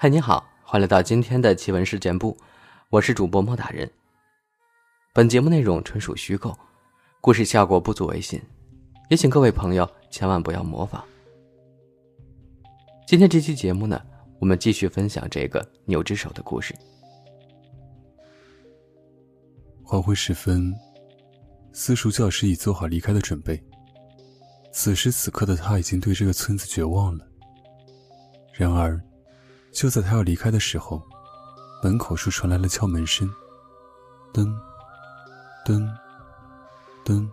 嗨，你好，欢迎来到今天的奇闻事件部，我是主播莫大人。本节目内容纯属虚构，故事效果不足为信，也请各位朋友千万不要模仿。今天这期节目呢，我们继续分享这个牛之手的故事。黄昏时分，私塾教师已做好离开的准备。此时此刻的他已经对这个村子绝望了。然而，就在他要离开的时候，门口处传来了敲门声，噔，噔，噔。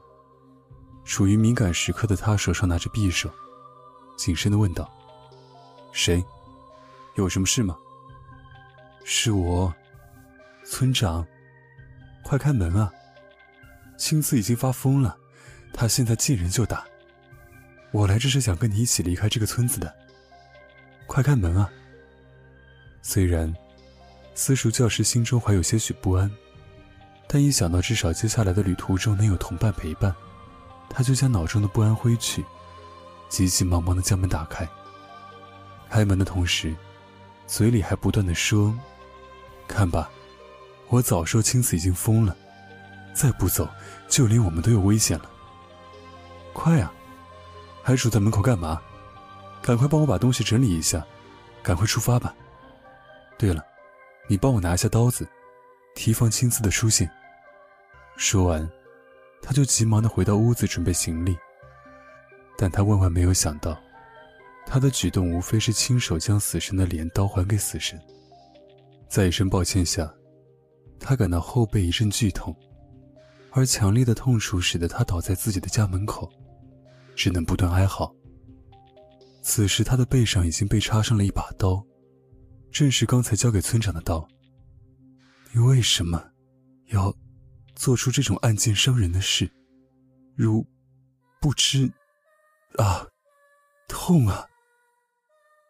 处于敏感时刻的他手上拿着匕首，谨慎的问道：“谁？有什么事吗？”“是我，村长。”快开门啊！青子已经发疯了，他现在见人就打。我来这是想跟你一起离开这个村子的。快开门啊！虽然私塾教师心中还有些许不安，但一想到至少接下来的旅途中能有同伴陪伴，他就将脑中的不安挥去，急急忙忙的将门打开。开门的同时，嘴里还不断的说：“看吧。”我早说青子已经疯了，再不走，就连我们都有危险了。快啊，还杵在门口干嘛？赶快帮我把东西整理一下，赶快出发吧。对了，你帮我拿一下刀子，提防青丝的出现。说完，他就急忙的回到屋子准备行李。但他万万没有想到，他的举动无非是亲手将死神的镰刀还给死神。在一声抱歉下。他感到后背一阵剧痛，而强烈的痛楚使得他倒在自己的家门口，只能不断哀嚎。此时他的背上已经被插上了一把刀，正是刚才交给村长的刀。你为什么要做出这种暗箭伤人的事？如不知啊，痛啊！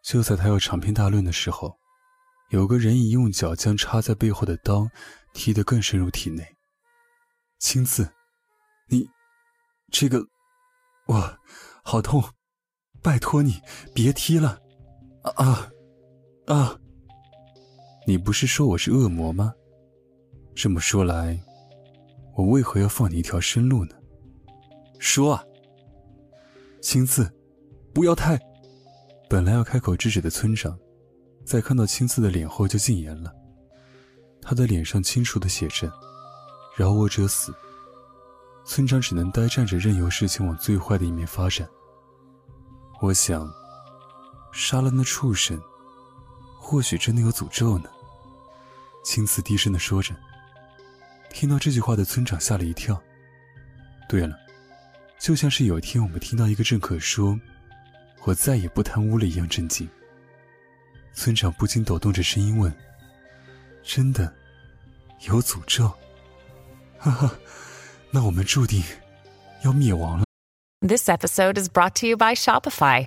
就在他要长篇大论的时候。有个人已用脚将插在背后的刀踢得更深入体内。青子，你这个，哇，好痛！拜托你别踢了！啊啊！你不是说我是恶魔吗？这么说来，我为何要放你一条生路呢？说啊！青刺，不要太……本来要开口制止的村长。在看到青刺的脸后，就禁言了。他的脸上清楚的写着“饶我者死”。村长只能呆站着，任由事情往最坏的一面发展。我想，杀了那畜生，或许真的有诅咒呢。青瓷低声的说着。听到这句话的村长吓了一跳。对了，就像是有一天我们听到一个政客说：“我再也不贪污了”一样震惊。村长不禁抖动着声音问：“真的有诅咒？哈哈，那我们注定要灭亡了。” This episode is brought to you by Shopify.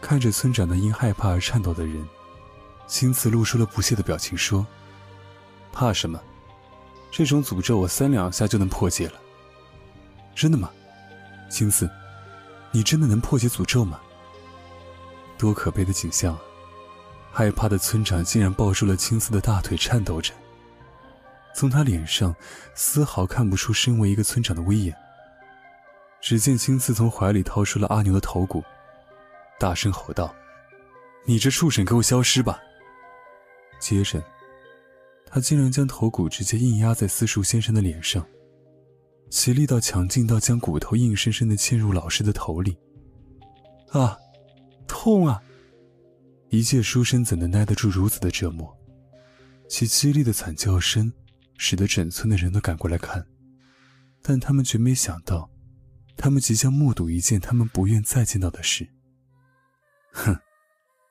看着村长那因害怕而颤抖的人，青瓷露出了不屑的表情，说：“怕什么？这种诅咒我三两下就能破解了。”真的吗，青子？你真的能破解诅咒吗？多可悲的景象啊！害怕的村长竟然抱住了青瓷的大腿，颤抖着。从他脸上丝毫看不出身为一个村长的威严。只见青瓷从怀里掏出了阿牛的头骨，大声吼道：“你这畜生，给我消失吧！”接着，他竟然将头骨直接硬压在私塾先生的脸上。其力道强劲到将骨头硬生生的嵌入老师的头里，啊，痛啊！一介书生怎能耐得住如此的折磨？其凄厉的惨叫声，使得整村的人都赶过来看，但他们绝没想到，他们即将目睹一件他们不愿再见到的事。哼，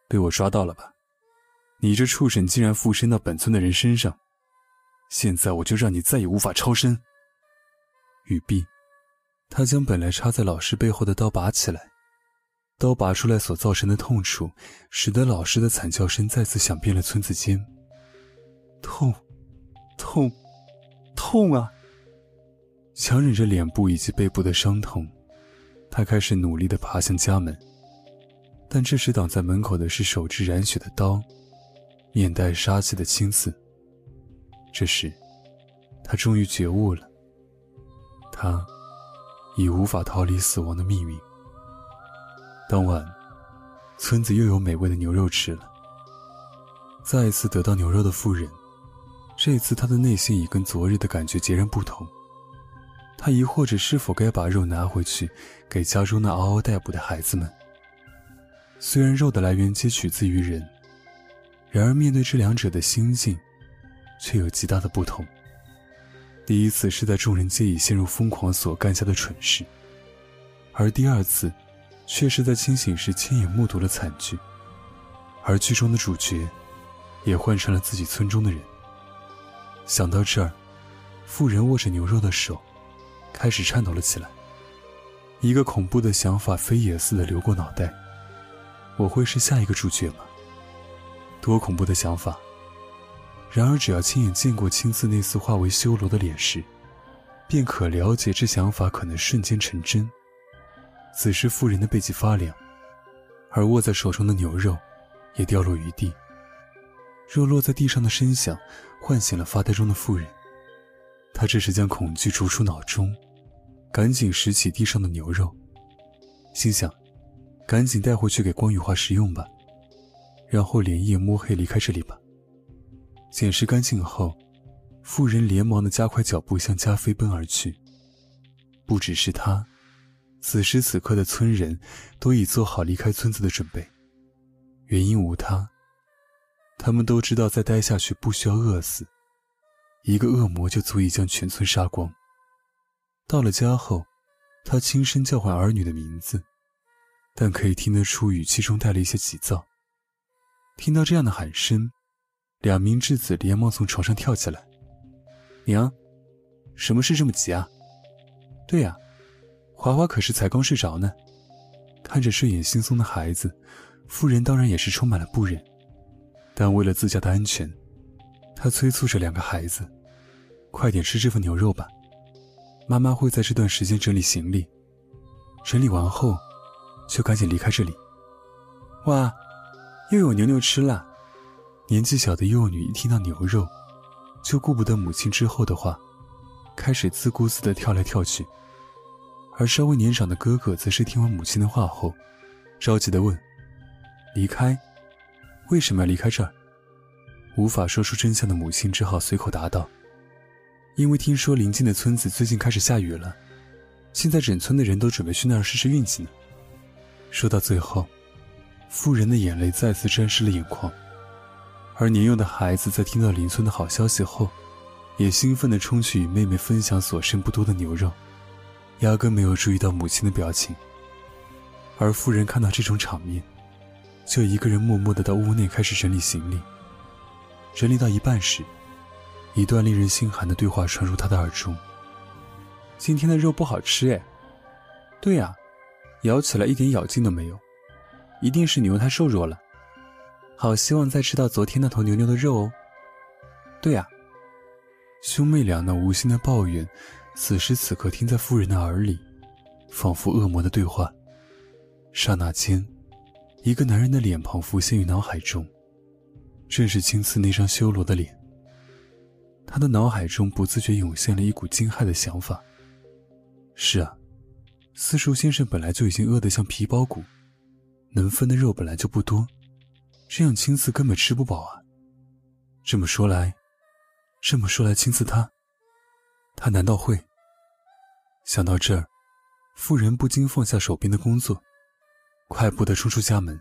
被我抓到了吧？你这畜生竟然附身到本村的人身上，现在我就让你再也无法超生。语毕，他将本来插在老师背后的刀拔起来，刀拔出来所造成的痛楚，使得老师的惨叫声再次响遍了村子间。痛，痛，痛啊！强忍着脸部以及背部的伤痛，他开始努力地爬向家门。但这时挡在门口的是手执染血的刀，面带杀气的青刺。这时，他终于觉悟了，他已无法逃离死亡的命运。当晚，村子又有美味的牛肉吃了。再一次得到牛肉的妇人，这次她的内心已跟昨日的感觉截然不同。她疑惑着是否该把肉拿回去给家中那嗷嗷待哺的孩子们。虽然肉的来源皆取自于人，然而面对这两者的心境，却有极大的不同。第一次是在众人皆已陷入疯狂所干下的蠢事，而第二次，却是在清醒时亲眼目睹了惨剧，而剧中的主角，也换成了自己村中的人。想到这儿，妇人握着牛肉的手，开始颤抖了起来。一个恐怖的想法飞也似的流过脑袋。我会是下一个主角吗？多恐怖的想法！然而，只要亲眼见过青刺那次化为修罗的脸时，便可了解这想法可能瞬间成真。此时，妇人的背脊发凉，而握在手中的牛肉也掉落于地。肉落在地上的声响唤醒了发呆中的妇人，她这时将恐惧逐出脑中，赶紧拾起地上的牛肉，心想。赶紧带回去给光羽化食用吧，然后连夜摸黑离开这里吧。捡拾干净后，妇人连忙的加快脚步向家飞奔而去。不只是他，此时此刻的村人都已做好离开村子的准备。原因无他，他们都知道再待下去不需要饿死，一个恶魔就足以将全村杀光。到了家后，他轻声叫唤儿女的名字。但可以听得出语气中带了一些急躁。听到这样的喊声，两名稚子连忙从床上跳起来：“娘，什么事这么急啊？”“对呀，华华可是才刚睡着呢。”看着睡眼惺忪的孩子，夫人当然也是充满了不忍，但为了自家的安全，她催促着两个孩子：“快点吃这份牛肉吧，妈妈会在这段时间整理行李，整理完后。”就赶紧离开这里。哇，又有牛牛吃了！年纪小的幼女一听到牛肉，就顾不得母亲之后的话，开始自顾自地跳来跳去。而稍微年长的哥哥则是听完母亲的话后，着急地问：“离开？为什么要离开这儿？”无法说出真相的母亲只好随口答道：“因为听说邻近的村子最近开始下雨了，现在整村的人都准备去那儿试试运气呢。”说到最后，妇人的眼泪再次沾湿了眼眶，而年幼的孩子在听到邻村的好消息后，也兴奋地冲去与妹妹分享所剩不多的牛肉，压根没有注意到母亲的表情。而妇人看到这种场面，就一个人默默地到屋内开始整理行李。整理到一半时，一段令人心寒的对话传入他的耳中：“今天的肉不好吃哎。”“对呀。”咬起来一点咬劲都没有，一定是牛太瘦弱了。好希望再吃到昨天那头牛牛的肉哦。对呀，兄妹俩那无心的抱怨，此时此刻听在妇人的耳里，仿佛恶魔的对话。刹那间，一个男人的脸庞浮现于脑海中，正是青刺那张修罗的脸。他的脑海中不自觉涌现了一股惊骇的想法。是啊。私塾先生本来就已经饿得像皮包骨，能分的肉本来就不多，这样青刺根本吃不饱啊。这么说来，这么说来，青刺他，他难道会？想到这儿，妇人不禁放下手边的工作，快步的冲出家门。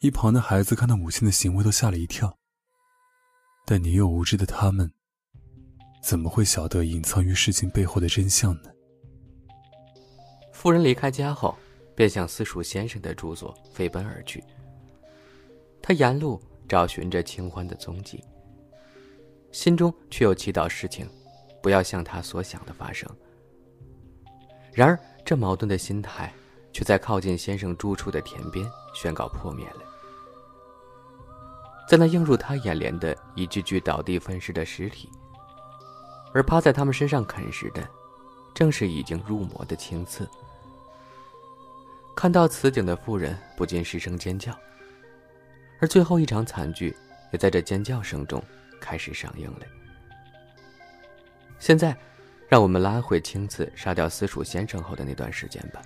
一旁的孩子看到母亲的行为都吓了一跳，但年幼无知的他们，怎么会晓得隐藏于事情背后的真相呢？妇人离开家后，便向私塾先生的住所飞奔而去。他沿路找寻着清欢的踪迹，心中却又祈祷事情不要像他所想的发生。然而，这矛盾的心态却在靠近先生住处的田边宣告破灭了。在那映入他眼帘的一具具倒地分尸的尸体，而趴在他们身上啃食的，正是已经入魔的青刺。看到此景的妇人不禁失声尖叫，而最后一场惨剧也在这尖叫声中开始上映了。现在，让我们拉回青刺杀掉私塾先生后的那段时间吧。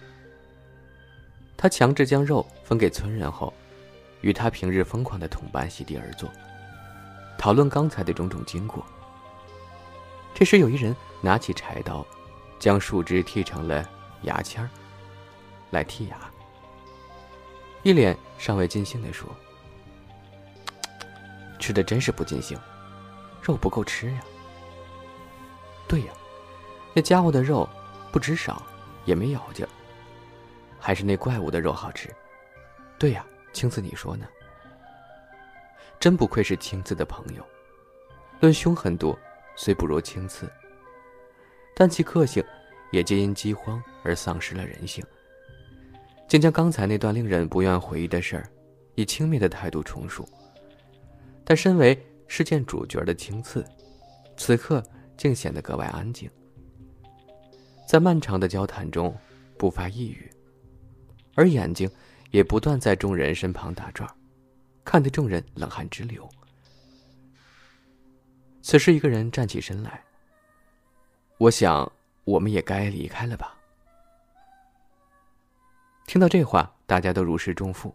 他强制将肉分给村人后，与他平日疯狂的同伴席地而坐，讨论刚才的种种经过。这时，有一人拿起柴刀，将树枝剃成了牙签儿。来剔牙，一脸尚未尽兴地说：“吃的真是不尽兴，肉不够吃呀。”“对呀，那家伙的肉不止少，也没咬劲儿，还是那怪物的肉好吃。”“对呀，青子，你说呢？”真不愧是青子的朋友，论凶狠度虽不如青刺，但其个性也皆因饥荒而丧失了人性。竟将刚才那段令人不愿回忆的事儿，以轻蔑的态度重述。但身为事件主角的青刺，此刻竟显得格外安静，在漫长的交谈中不发一语，而眼睛也不断在众人身旁打转，看得众人冷汗直流。此时，一个人站起身来：“我想，我们也该离开了吧。”听到这话，大家都如释重负。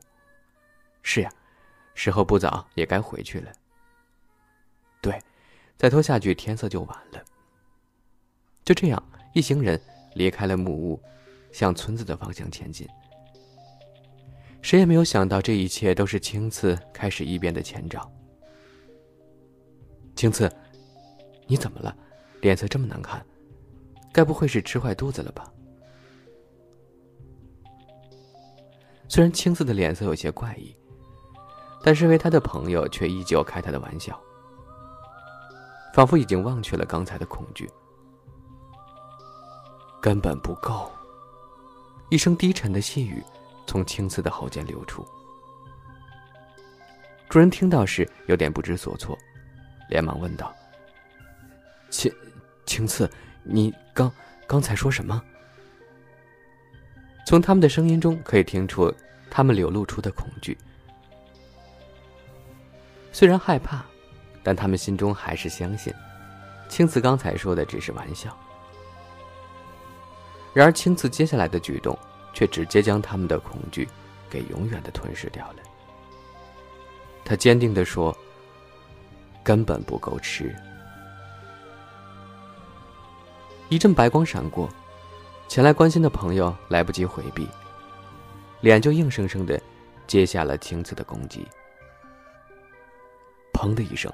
是呀，时候不早，也该回去了。对，再拖下去，天色就晚了。就这样，一行人离开了木屋，向村子的方向前进。谁也没有想到，这一切都是青刺开始异变的前兆。青刺，你怎么了？脸色这么难看，该不会是吃坏肚子了吧？虽然青子的脸色有些怪异，但身为他的朋友却依旧开他的玩笑，仿佛已经忘却了刚才的恐惧。根本不够。一声低沉的细语从青子的喉间流出。主人听到时有点不知所措，连忙问道：“青青次，你刚刚才说什么？”从他们的声音中可以听出，他们流露出的恐惧。虽然害怕，但他们心中还是相信，青瓷刚才说的只是玩笑。然而，青瓷接下来的举动却直接将他们的恐惧给永远的吞噬掉了。他坚定地说：“根本不够吃。”一阵白光闪过。前来关心的朋友来不及回避，脸就硬生生的接下了青刺的攻击。砰的一声，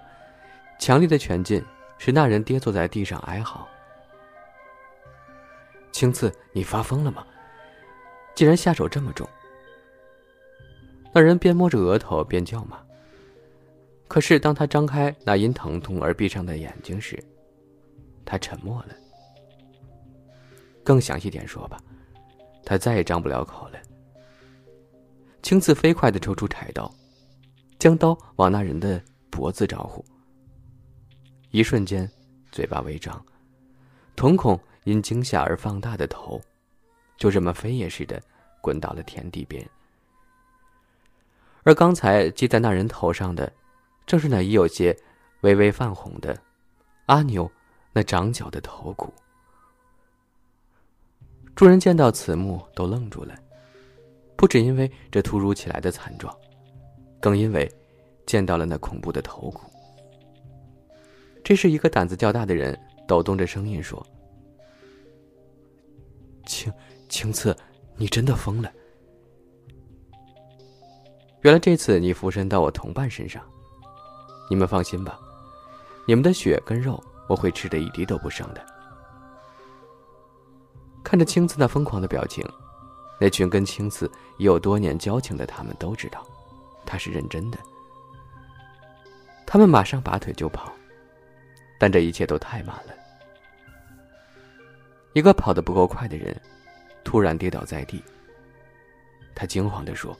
强力的拳劲使那人跌坐在地上哀嚎。青刺，你发疯了吗？竟然下手这么重！那人边摸着额头边叫骂。可是当他张开那因疼痛而闭上的眼睛时，他沉默了。更详细点说吧，他再也张不了口了。青刺飞快的抽出柴刀，将刀往那人的脖子招呼。一瞬间，嘴巴微张，瞳孔因惊吓而放大的头，就这么飞也似的滚到了田地边。而刚才系在那人头上的，正是那已有些微微泛红的阿牛那长角的头骨。众人见到此幕都愣住了，不只因为这突如其来的惨状，更因为见到了那恐怖的头骨。这是一个胆子较大的人抖动着声音说：“青青次，你真的疯了！原来这次你附身到我同伴身上。你们放心吧，你们的血跟肉我会吃的一滴都不剩的。”看着青刺那疯狂的表情，那群跟青刺已有多年交情的他们都知道，他是认真的。他们马上拔腿就跑，但这一切都太慢了。一个跑得不够快的人，突然跌倒在地。他惊慌地说：“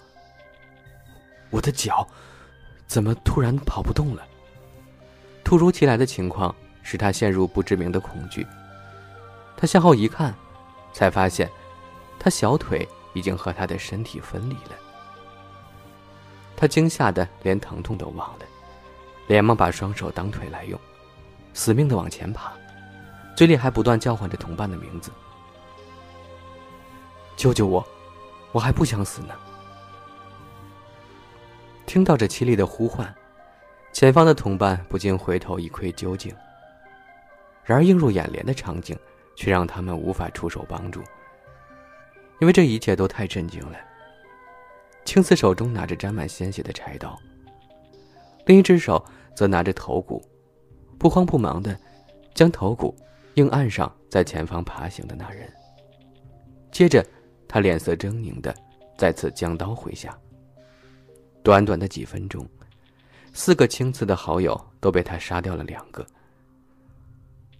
我的脚，怎么突然跑不动了？”突如其来的情况使他陷入不知名的恐惧。他向后一看，才发现，他小腿已经和他的身体分离了。他惊吓的连疼痛都忘了，连忙把双手当腿来用，死命的往前爬，嘴里还不断叫唤着同伴的名字：“救救我，我还不想死呢！”听到这凄厉的呼唤。前方的同伴不禁回头一窥究竟。然而映入眼帘的场景，却让他们无法出手帮助，因为这一切都太震惊了。青瓷手中拿着沾满鲜血的柴刀，另一只手则拿着头骨，不慌不忙的将头骨硬按上在前方爬行的那人。接着，他脸色狰狞的再次将刀挥下。短短的几分钟。四个青瓷的好友都被他杀掉了两个。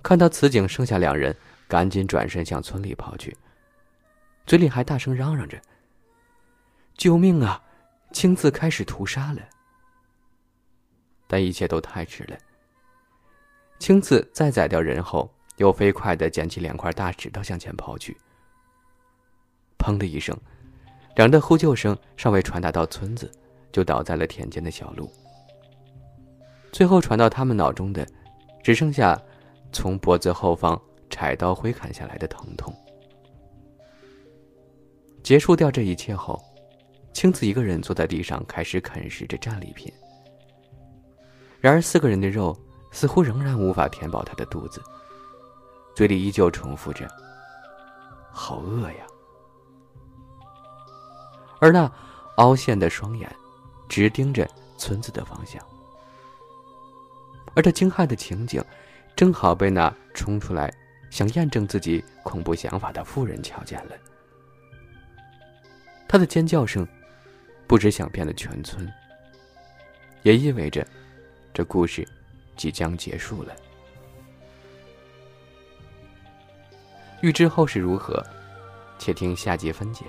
看到此景，剩下两人赶紧转身向村里跑去，嘴里还大声嚷嚷着：“救命啊！青瓷开始屠杀了。”但一切都太迟了。青瓷在宰掉人后，又飞快的捡起两块大石头向前跑去。砰的一声，两人的呼救声尚未传达到村子，就倒在了田间的小路。最后传到他们脑中的，只剩下从脖子后方柴刀挥砍下来的疼痛。结束掉这一切后，青子一个人坐在地上，开始啃食着战利品。然而四个人的肉似乎仍然无法填饱他的肚子，嘴里依旧重复着：“好饿呀。”而那凹陷的双眼，直盯着村子的方向。而这惊骇的情景，正好被那冲出来想验证自己恐怖想法的妇人瞧见了。他的尖叫声，不止响遍了全村，也意味着，这故事即将结束了。欲知后事如何，且听下集分解。